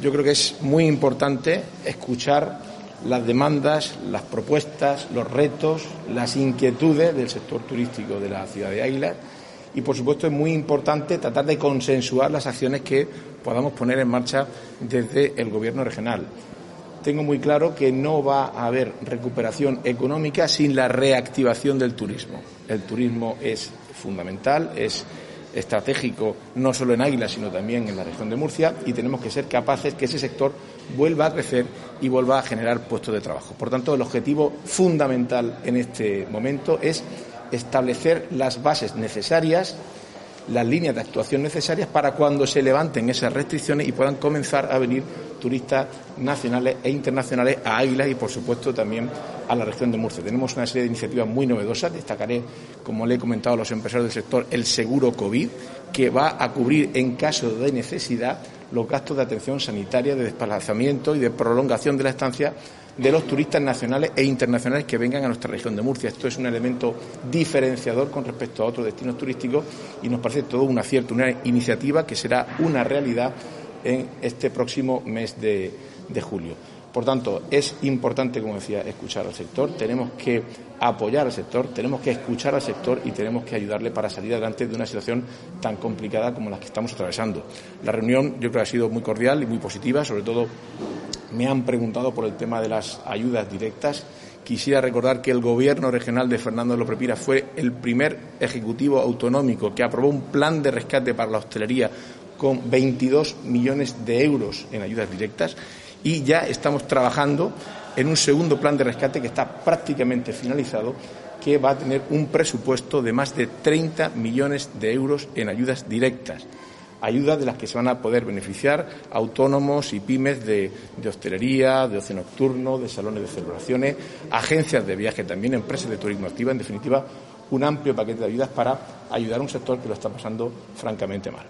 yo creo que es muy importante escuchar las demandas, las propuestas, los retos, las inquietudes del sector turístico de la ciudad de Águila y, por supuesto, es muy importante tratar de consensuar las acciones que podamos poner en marcha desde el Gobierno regional. Tengo muy claro que no va a haber recuperación económica sin la reactivación del turismo. El turismo es fundamental, es estratégico no solo en Águila, sino también en la región de Murcia y tenemos que ser capaces que ese sector vuelva a crecer y vuelva a generar puestos de trabajo. Por tanto, el objetivo fundamental en este momento es establecer las bases necesarias las líneas de actuación necesarias para cuando se levanten esas restricciones y puedan comenzar a venir turistas nacionales e internacionales a Águila y, por supuesto, también a la región de Murcia. Tenemos una serie de iniciativas muy novedosas. Destacaré, como le he comentado a los empresarios del sector, el seguro COVID, que va a cubrir en caso de necesidad los gastos de atención sanitaria, de desplazamiento y de prolongación de la estancia de los turistas nacionales e internacionales que vengan a nuestra región de Murcia. Esto es un elemento diferenciador con respecto a otros destinos turísticos y nos parece todo un acierto, una iniciativa que será una realidad en este próximo mes de, de julio. Por tanto, es importante, como decía, escuchar al sector, tenemos que apoyar al sector, tenemos que escuchar al sector y tenemos que ayudarle para salir adelante de una situación tan complicada como la que estamos atravesando. La reunión yo creo que ha sido muy cordial y muy positiva, sobre todo me han preguntado por el tema de las ayudas directas. Quisiera recordar que el Gobierno regional de Fernando López Pira fue el primer ejecutivo autonómico que aprobó un plan de rescate para la hostelería con 22 millones de euros en ayudas directas y ya estamos trabajando en un segundo plan de rescate que está prácticamente finalizado, que va a tener un presupuesto de más de 30 millones de euros en ayudas directas. Ayudas de las que se van a poder beneficiar autónomos y pymes de, hostelería, de ocio nocturno, de salones de celebraciones, agencias de viaje también, empresas de turismo activa, en definitiva, un amplio paquete de ayudas para ayudar a un sector que lo está pasando francamente mal.